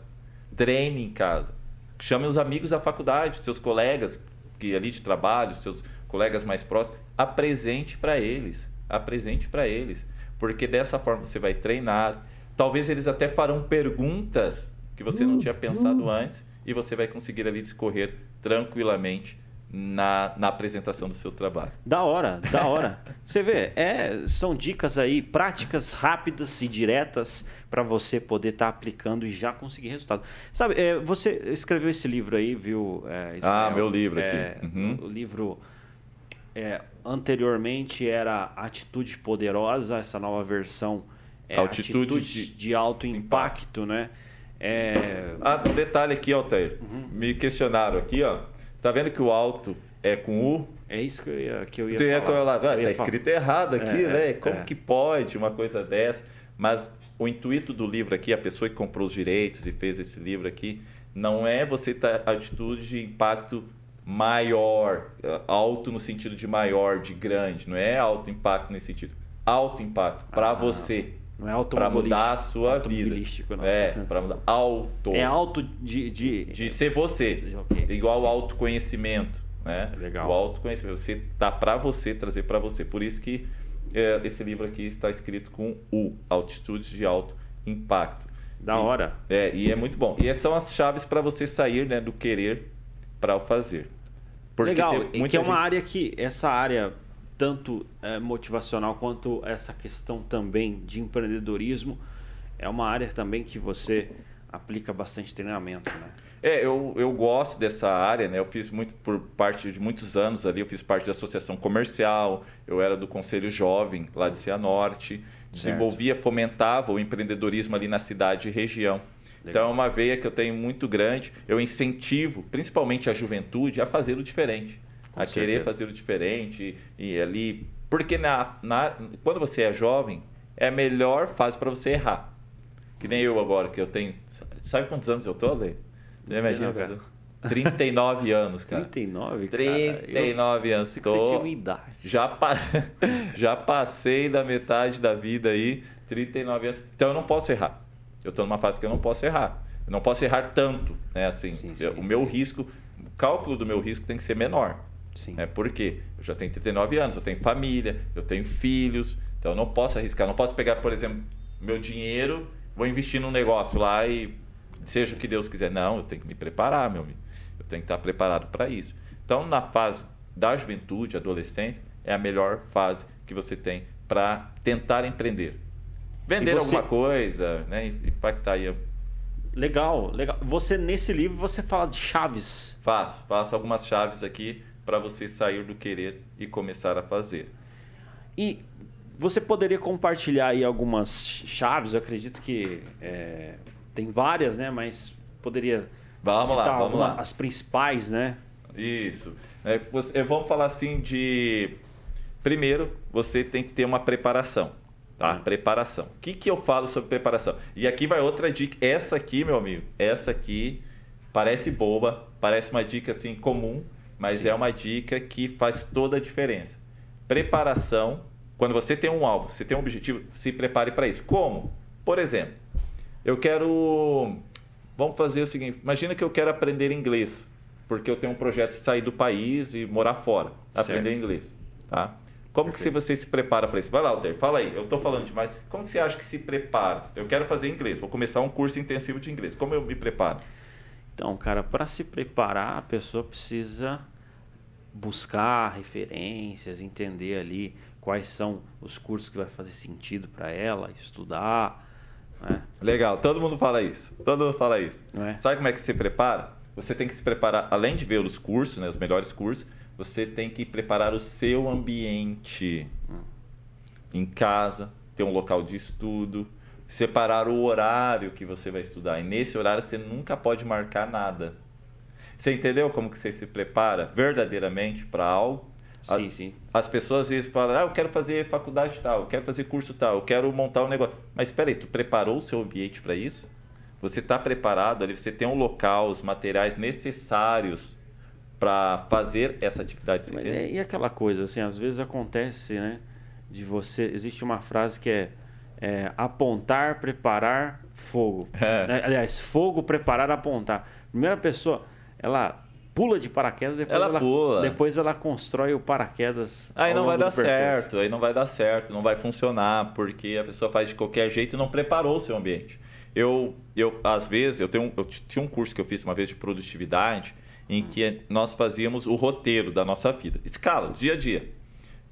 Treine em casa. Chame os amigos da faculdade, seus colegas que ali de trabalho, seus colegas mais próximos, apresente para eles, apresente para eles, porque dessa forma você vai treinar. Talvez eles até farão perguntas que você não tinha pensado antes e você vai conseguir ali discorrer tranquilamente na, na apresentação do seu trabalho. Da hora, da hora. Você vê, é, são dicas aí práticas, rápidas e diretas para você poder estar tá aplicando e já conseguir resultado. Sabe, é, você escreveu esse livro aí, viu? É, ah, meu livro aqui. É, uhum. O livro é, anteriormente era Atitude Poderosa, essa nova versão é Altitude Atitude de, de Alto Impacto, impacto. né? É... Ah, um detalhe aqui, Altair. Uhum. Me questionaram aqui, ó. Tá vendo que o alto é com U? É isso que eu ia, que eu ia tu ia falar. Ah, tá escrito errado aqui, é, né? É, Como é. que pode uma coisa dessa? Mas o intuito do livro aqui, a pessoa que comprou os direitos e fez esse livro aqui, não é você estar tá, atitude de impacto maior, alto no sentido de maior, de grande, não é alto impacto nesse sentido. Alto impacto para ah, você. Não é Para mudar a sua vida. Não. É, para mudar. Alto. É alto de. De, de ser você. Okay. Igual o autoconhecimento. Né? Legal. O autoconhecimento. Você tá para você, trazer para você. Por isso que é, esse livro aqui está escrito com U, Altitudes de Alto Impacto. Da e, hora. É, e é muito bom. E essas são as chaves para você sair né, do querer para o fazer. Porque Legal, e que é uma gente... área que, essa área tanto é, motivacional quanto essa questão também de empreendedorismo, é uma área também que você aplica bastante treinamento, né? É, eu, eu gosto dessa área, né? Eu fiz muito por parte de muitos anos ali, eu fiz parte da associação comercial, eu era do Conselho Jovem lá de Cianorte, desenvolvia, certo. fomentava o empreendedorismo ali na cidade e região. Legal. Então é uma veia que eu tenho muito grande. Eu incentivo, principalmente a juventude, a fazer o diferente. A querer fazer o diferente e ali. Porque na, na, quando você é jovem, é a melhor fase para você errar. Que nem eu agora, que eu tenho. Sabe quantos anos eu tô, Lê? Você imagina, não, cara. 39 anos, cara. 39? 39 eu... anos. Tô... Você tinha uma idade. Já, pa... já passei da metade da vida aí, 39 anos. Então eu não posso errar. Eu estou numa fase que eu não posso errar. Eu não posso errar tanto, né? Assim, sim, sim, o meu sim. risco, o cálculo do meu risco tem que ser menor. Sim. Né? Por quê? Eu já tenho 39 anos, eu tenho família, eu tenho filhos, então eu não posso arriscar. não posso pegar, por exemplo, meu dinheiro, vou investir num negócio lá e seja o que Deus quiser. Não, eu tenho que me preparar, meu amigo. Eu tenho que estar preparado para isso. Então, na fase da juventude, adolescência, é a melhor fase que você tem para tentar empreender. Vender você... alguma coisa, né? Impactar aí. Legal, legal. Você, nesse livro, você fala de chaves. Faço, faço algumas chaves aqui para você sair do querer e começar a fazer. E você poderia compartilhar aí algumas chaves? Eu acredito que é, tem várias, né? Mas poderia vamos citar lá, vamos lá. as principais, né? Isso. É, você, vamos falar assim de... Primeiro, você tem que ter uma preparação. Tá? Preparação. O que, que eu falo sobre preparação? E aqui vai outra dica. Essa aqui, meu amigo, essa aqui parece boba, Parece uma dica assim comum, mas Sim. é uma dica que faz toda a diferença. Preparação, quando você tem um alvo, você tem um objetivo, se prepare para isso. Como? Por exemplo, eu quero. Vamos fazer o seguinte: imagina que eu quero aprender inglês, porque eu tenho um projeto de sair do país e morar fora, certo. aprender inglês. Tá? Como Perfeito. que você se prepara para isso? Vai lá, Alter, fala aí. Eu estou falando demais. Como que você acha que se prepara? Eu quero fazer inglês, vou começar um curso intensivo de inglês. Como eu me preparo? Então, cara, para se preparar, a pessoa precisa buscar referências, entender ali quais são os cursos que vai fazer sentido para ela, estudar. Né? Legal, todo mundo fala isso. Todo mundo fala isso. É? Sabe como é que se prepara? Você tem que se preparar, além de ver os cursos, né, os melhores cursos, você tem que preparar o seu ambiente hum. em casa, ter um local de estudo, separar o horário que você vai estudar. E nesse horário você nunca pode marcar nada. Você entendeu como que você se prepara verdadeiramente para algo? Sim, sim. As pessoas às vezes falam, ah, eu quero fazer faculdade tal, eu quero fazer curso tal, eu quero montar um negócio. Mas espera aí, tu preparou o seu ambiente para isso? Você está preparado ali? Você tem um local, os materiais necessários para fazer essa atividade? Mas é, e aquela coisa, assim, às vezes acontece, né? De você... Existe uma frase que é, é apontar, preparar, fogo. É. Né, aliás, fogo, preparar, apontar. Primeira pessoa, ela pula de paraquedas, depois ela, ela, pula. Depois ela constrói o paraquedas. Aí não vai dar certo, aí não vai dar certo, não vai funcionar, porque a pessoa faz de qualquer jeito e não preparou o seu ambiente. Eu, eu às vezes, eu, tenho, eu tinha um curso que eu fiz uma vez de produtividade, em que nós fazíamos o roteiro da nossa vida. Escala, dia a dia.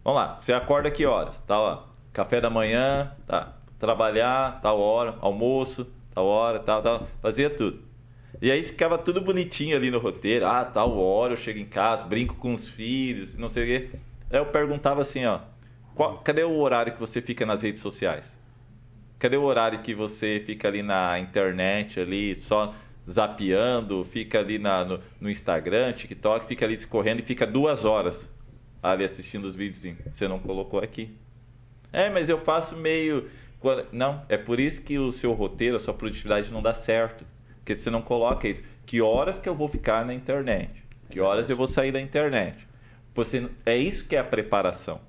Vamos lá, você acorda que horas? Tá, ó, café da manhã, tá, trabalhar, tal hora, almoço, tal hora, tal, tal, fazia tudo. E aí ficava tudo bonitinho ali no roteiro. Ah, tal hora eu chego em casa, brinco com os filhos, não sei o quê. Aí eu perguntava assim, ó, qual, cadê o horário que você fica nas redes sociais? Cadê o horário que você fica ali na internet, ali só zapeando, fica ali na, no, no Instagram, TikTok, fica ali discorrendo e fica duas horas ali assistindo os vídeos. Você não colocou aqui. É, mas eu faço meio. Não, é por isso que o seu roteiro, a sua produtividade não dá certo. Porque você não coloca isso. Que horas que eu vou ficar na internet? Que horas eu vou sair da internet? Você, é isso que é a preparação.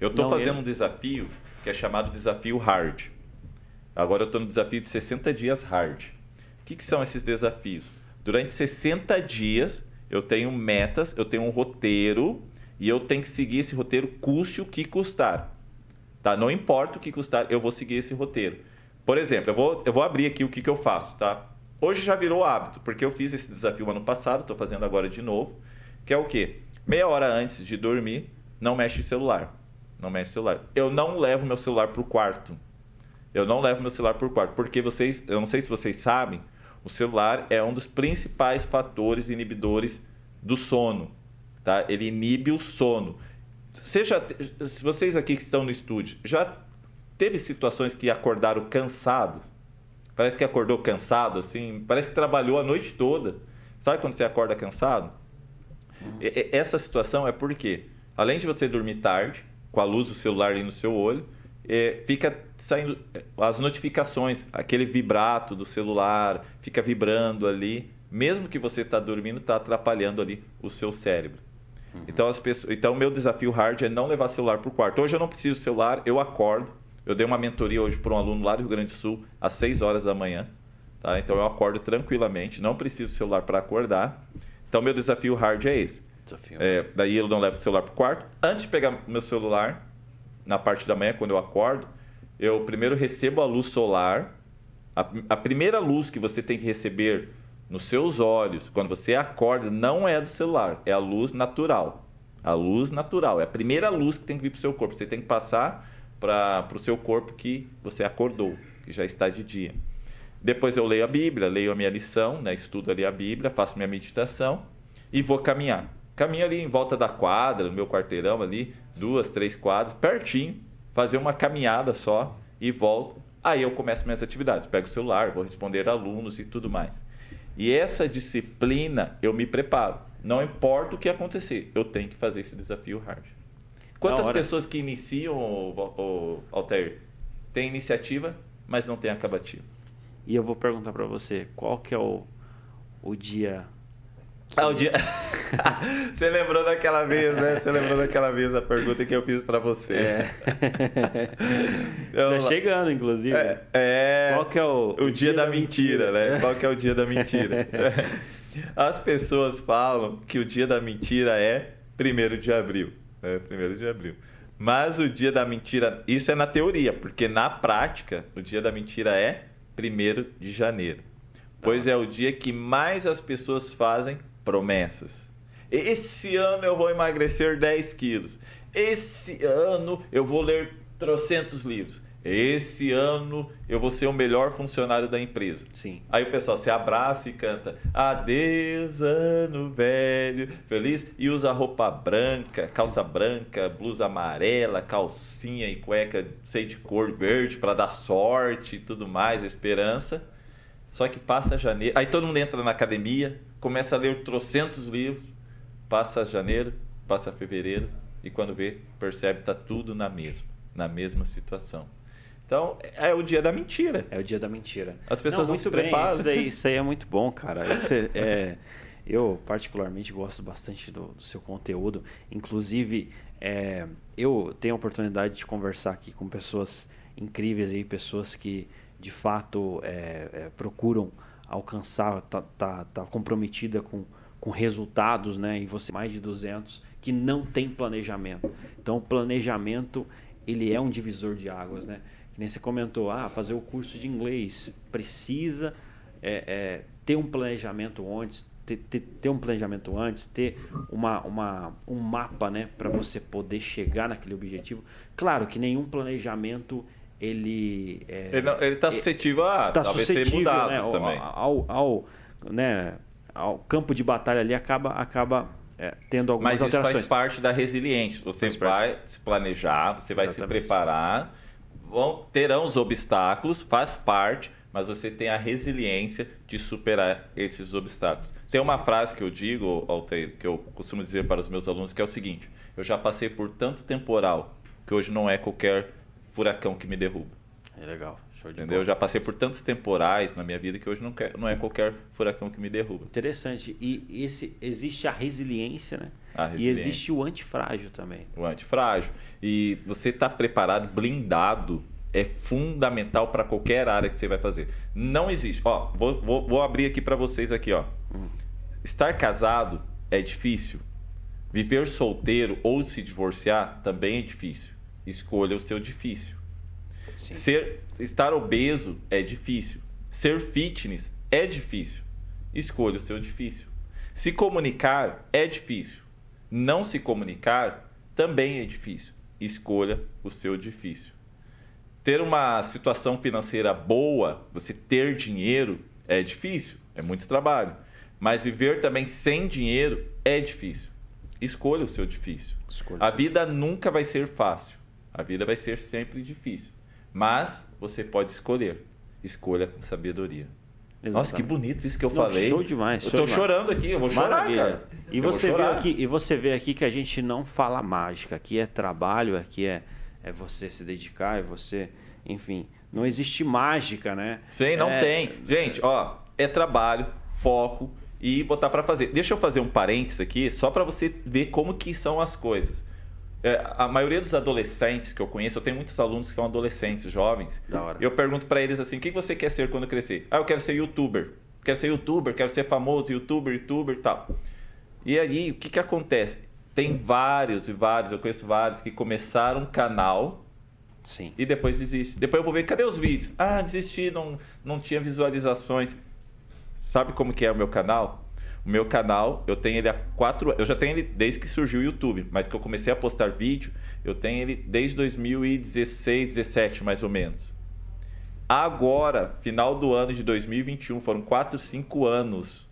Eu estou fazendo eu... um desafio que é chamado desafio hard. Agora eu estou no desafio de 60 dias hard. O que, que são esses desafios? Durante 60 dias eu tenho metas, eu tenho um roteiro e eu tenho que seguir esse roteiro custe o que custar. Tá? Não importa o que custar, eu vou seguir esse roteiro. Por exemplo, eu vou, eu vou abrir aqui o que, que eu faço, tá? Hoje já virou hábito, porque eu fiz esse desafio ano passado, estou fazendo agora de novo, que é o quê? Meia hora antes de dormir, não mexe o celular. Não mexe o celular. Eu não levo meu celular para o quarto. Eu não levo meu celular para o quarto, porque vocês, eu não sei se vocês sabem, o celular é um dos principais fatores inibidores do sono. Tá? Ele inibe o sono. Seja, se vocês aqui que estão no estúdio, já teve situações que acordaram cansados? Parece que acordou cansado, assim. Parece que trabalhou a noite toda. Sabe quando você acorda cansado? Uhum. E, essa situação é porque, além de você dormir tarde, com a luz do celular ali no seu olho, é, fica saindo é, as notificações, aquele vibrato do celular, fica vibrando ali. Mesmo que você está dormindo, está atrapalhando ali o seu cérebro. Uhum. Então, as pessoas, então, o meu desafio hard é não levar celular para o quarto. Hoje eu não preciso celular, eu acordo, eu dei uma mentoria hoje para um aluno lá do Rio Grande do Sul, às 6 horas da manhã. Tá? Então eu acordo tranquilamente, não preciso celular para acordar. Então meu desafio hard é esse. É, daí eu não levo o celular para o quarto. Antes de pegar meu celular, na parte da manhã, quando eu acordo, eu primeiro recebo a luz solar. A, a primeira luz que você tem que receber nos seus olhos, quando você acorda, não é do celular, é a luz natural. A luz natural, é a primeira luz que tem que vir para o seu corpo. Você tem que passar para o seu corpo que você acordou, que já está de dia. Depois eu leio a Bíblia, leio a minha lição, né, estudo ali a Bíblia, faço minha meditação e vou caminhar. Caminho ali em volta da quadra, no meu quarteirão ali, duas, três quadras, pertinho, fazer uma caminhada só e volto. Aí eu começo minhas atividades, pego o celular, vou responder alunos e tudo mais. E essa disciplina eu me preparo. Não importa o que acontecer, eu tenho que fazer esse desafio hard. Quantas pessoas que iniciam, o, Altair, tem iniciativa, mas não tem acabativa? E eu vou perguntar para você, qual que é o, o dia. Ah, o dia... você lembrou daquela vez, né? Você lembrou daquela vez a pergunta que eu fiz para você. É. tá chegando, inclusive. É, é... Qual que é o... O, o dia, dia, da, da mentira, mentira, né? Qual que é o dia da mentira? As pessoas falam que o dia da mentira é 1 de abril. É, 1 de abril. Mas o dia da mentira, isso é na teoria, porque na prática, o dia da mentira é 1 de janeiro. Pois é o dia que mais as pessoas fazem promessas. Esse ano eu vou emagrecer 10 quilos. Esse ano eu vou ler trocentos livros. Esse ano eu vou ser o melhor funcionário da empresa. Sim. Aí o pessoal se abraça e canta Adeus, ano velho, feliz. E usa roupa branca, calça branca, blusa amarela, calcinha e cueca, sei de cor verde para dar sorte e tudo mais, esperança. Só que passa janeiro. Aí todo mundo entra na academia, começa a ler trocentos livros. Passa janeiro, passa fevereiro. E quando vê, percebe que tá tudo na mesma, na mesma situação. Então, é o dia da mentira. É o dia da mentira. As pessoas não, não se preparam. Isso, daí, isso aí é muito bom, cara. É, é, eu, particularmente, gosto bastante do, do seu conteúdo. Inclusive, é, eu tenho a oportunidade de conversar aqui com pessoas incríveis aí, pessoas que, de fato, é, é, procuram alcançar, tá, tá, tá comprometida com, com resultados, né? E você mais de 200 que não tem planejamento. Então, o planejamento, ele é um divisor de águas, né? que nem você comentou, ah, fazer o curso de inglês precisa é, é, ter um planejamento antes, ter, ter, ter, um planejamento antes, ter uma, uma, um mapa, né, para você poder chegar naquele objetivo. Claro que nenhum planejamento ele é, ele está suscetível a tá talvez suscetível, ser mudado né, também ao, ao, ao, né, ao campo de batalha ali acaba acaba é, tendo algumas Mas alterações. Mas isso faz parte da resiliência. Você vai se planejar, você vai Exatamente. se preparar vão, terão os obstáculos, faz parte, mas você tem a resiliência de superar esses obstáculos. Tem uma frase que eu digo, Altair, que eu costumo dizer para os meus alunos, que é o seguinte: eu já passei por tanto temporal que hoje não é qualquer furacão que me derruba. É legal. Show de Entendeu? Eu já passei por tantos temporais na minha vida que hoje não, quer, não é qualquer furacão que me derruba. Interessante. E esse, existe a resiliência, né? A resiliência. E existe o antifrágil também. O antifrágil. E você está preparado, blindado, é fundamental para qualquer área que você vai fazer. Não existe. Ó, vou, vou, vou abrir aqui para vocês aqui, ó. Hum. Estar casado é difícil. Viver solteiro ou se divorciar também é difícil. Escolha o seu difícil. Sim. Ser, estar obeso é difícil. Ser fitness é difícil. Escolha o seu difícil. Se comunicar é difícil. Não se comunicar também é difícil. Escolha o seu difícil. Ter uma situação financeira boa, você ter dinheiro, é difícil, é muito trabalho. Mas viver também sem dinheiro é difícil. Escolha o seu difícil. Escolha a vida nunca vai ser fácil. A vida vai ser sempre difícil. Mas você pode escolher. Escolha com sabedoria. Exatamente. Nossa, que bonito isso que eu Não, falei. Show demais. Show eu tô demais. chorando aqui, eu vou chorar, cara. E você, vê aqui, e você vê aqui que a gente não fala mágica. Aqui é trabalho, aqui é, é você se dedicar, é você. Enfim, não existe mágica, né? Sim, não é... tem. Gente, ó, é trabalho, foco e botar para fazer. Deixa eu fazer um parênteses aqui, só para você ver como que são as coisas. É, a maioria dos adolescentes que eu conheço, eu tenho muitos alunos que são adolescentes, jovens. Da hora. Eu pergunto para eles assim: o que você quer ser quando crescer? Ah, eu quero ser youtuber. Quero ser youtuber, quero ser famoso, youtuber, youtuber e tal. E aí, o que, que acontece? Tem vários e vários, eu conheço vários que começaram um canal Sim. e depois desistem. Depois eu vou ver, cadê os vídeos? Ah, desisti, não, não tinha visualizações. Sabe como que é o meu canal? O meu canal, eu tenho ele há quatro Eu já tenho ele desde que surgiu o YouTube, mas que eu comecei a postar vídeo, eu tenho ele desde 2016, 17 mais ou menos. Agora, final do ano de 2021, foram 4, 5 anos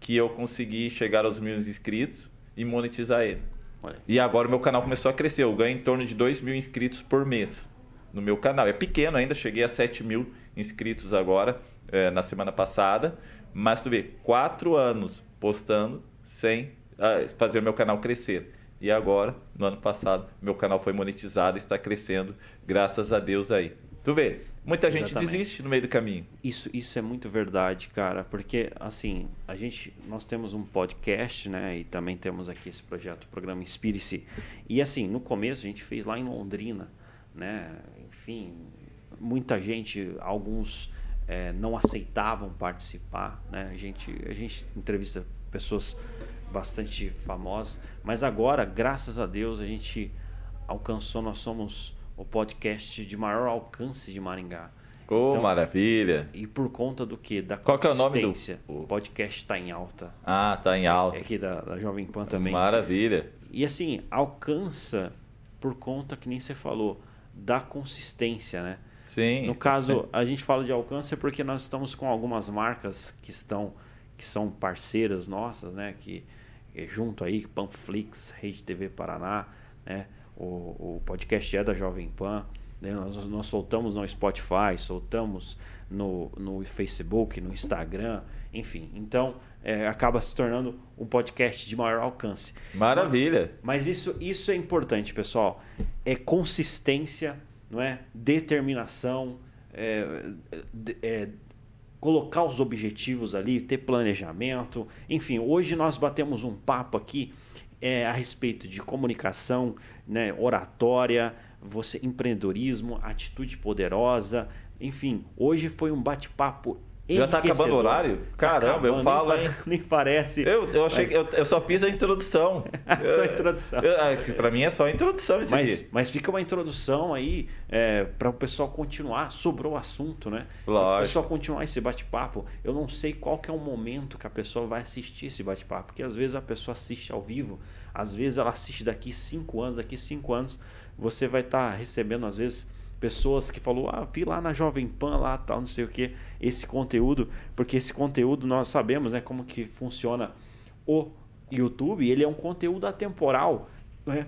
que eu consegui chegar aos mil inscritos e monetizar ele. Olha. E agora o meu canal começou a crescer. Eu ganho em torno de 2 mil inscritos por mês no meu canal. É pequeno ainda, cheguei a 7 mil inscritos agora, é, na semana passada. Mas tu vê, quatro anos postando sem uh, fazer o meu canal crescer. E agora, no ano passado, meu canal foi monetizado e está crescendo, graças a Deus aí. Tu vê, muita gente Exatamente. desiste no meio do caminho. Isso, isso é muito verdade, cara, porque assim, a gente, nós temos um podcast, né, e também temos aqui esse projeto, o programa Inspire-se. E assim, no começo a gente fez lá em Londrina, né, enfim, muita gente, alguns é, não aceitavam participar, né, a gente, a gente entrevista pessoas bastante famosas, mas agora, graças a Deus, a gente alcançou, nós somos o podcast de maior alcance de Maringá. Oh, então, maravilha! E por conta do que? Da Qual que é o nome do o podcast está em alta. Ah, está em alta. É aqui da, da Jovem Pan também. Maravilha! E assim, alcança por conta, que nem você falou, da consistência, né? Sim. No caso, sim. a gente fala de alcance porque nós estamos com algumas marcas que estão que são parceiras nossas, né? Que é junto aí, Panflix, Rede TV Paraná, né? O, o podcast é da Jovem Pan. Né? Nós, nós soltamos no Spotify, soltamos no, no Facebook, no Instagram, enfim. Então, é, acaba se tornando um podcast de maior alcance. Maravilha! Mas, mas isso, isso é importante, pessoal. É consistência, não é? Determinação, é, é, colocar os objetivos ali, ter planejamento. Enfim, hoje nós batemos um papo aqui é, a respeito de comunicação, né, oratória, você empreendedorismo, atitude poderosa, enfim, hoje foi um bate-papo já está acabando o horário? Tá Caramba, acabando, eu falo, nem, hein? Nem parece. Eu, eu, achei, eu, eu só fiz a introdução. só a introdução. Para mim é só a introdução isso mas, aqui. Mas fica uma introdução aí é, para o pessoal continuar. Sobrou o assunto, né? Lógico. O pessoal continuar esse bate-papo. Eu não sei qual que é o momento que a pessoa vai assistir esse bate-papo. Porque às vezes a pessoa assiste ao vivo. Às vezes ela assiste daqui cinco anos. Daqui cinco anos você vai estar tá recebendo, às vezes pessoas que falou, ah, vi lá na Jovem Pan, lá tal, não sei o que, esse conteúdo, porque esse conteúdo nós sabemos, né, como que funciona o YouTube, ele é um conteúdo atemporal, né?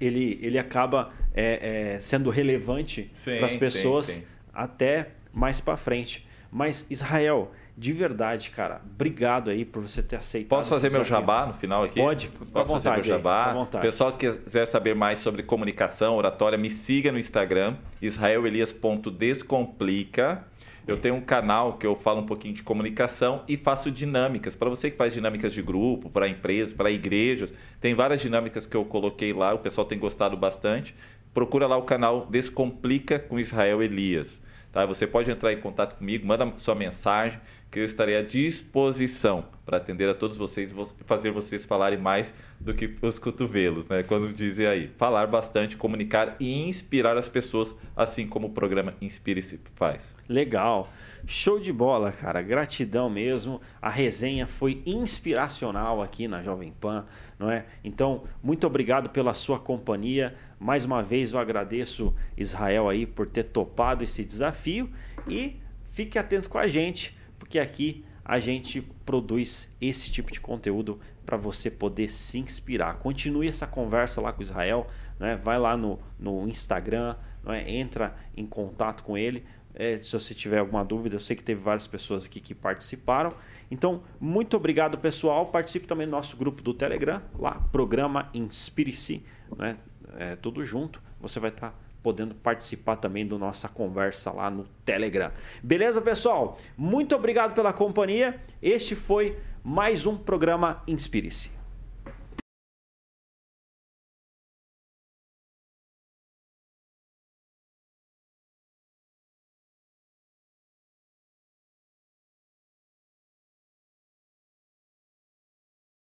Ele, ele acaba é, é, sendo relevante para as pessoas sim, sim. até mais para frente. Mas Israel, de verdade, cara, obrigado aí por você ter aceitado. Posso fazer meu jabá no final aqui? Pode, Posso à vontade. Fazer meu jabá? Aí, vontade. Pessoal que quiser saber mais sobre comunicação, oratória, me siga no Instagram, israelelias.descomplica. Eu tenho um canal que eu falo um pouquinho de comunicação e faço dinâmicas. Para você que faz dinâmicas de grupo, para empresas, para igrejas, tem várias dinâmicas que eu coloquei lá, o pessoal tem gostado bastante. Procura lá o canal Descomplica com Israel Elias. Tá? Você pode entrar em contato comigo, manda sua mensagem, que eu estarei à disposição para atender a todos vocês e fazer vocês falarem mais do que os cotovelos, né? Quando dizem aí, falar bastante, comunicar e inspirar as pessoas, assim como o programa Inspire-se faz. Legal. Show de bola, cara. Gratidão mesmo. A resenha foi inspiracional aqui na Jovem Pan, não é? Então, muito obrigado pela sua companhia. Mais uma vez eu agradeço Israel aí por ter topado esse desafio e fique atento com a gente porque aqui a gente produz esse tipo de conteúdo para você poder se inspirar. Continue essa conversa lá com Israel, né? vai lá no, no Instagram, né? entra em contato com ele. É, se você tiver alguma dúvida, eu sei que teve várias pessoas aqui que participaram. Então, muito obrigado, pessoal. Participe também do nosso grupo do Telegram, lá, programa Inspire-se, né? É, tudo junto. Você vai estar tá podendo participar também da nossa conversa lá no Telegram. Beleza, pessoal? Muito obrigado pela companhia. Este foi mais um programa Inspire-se.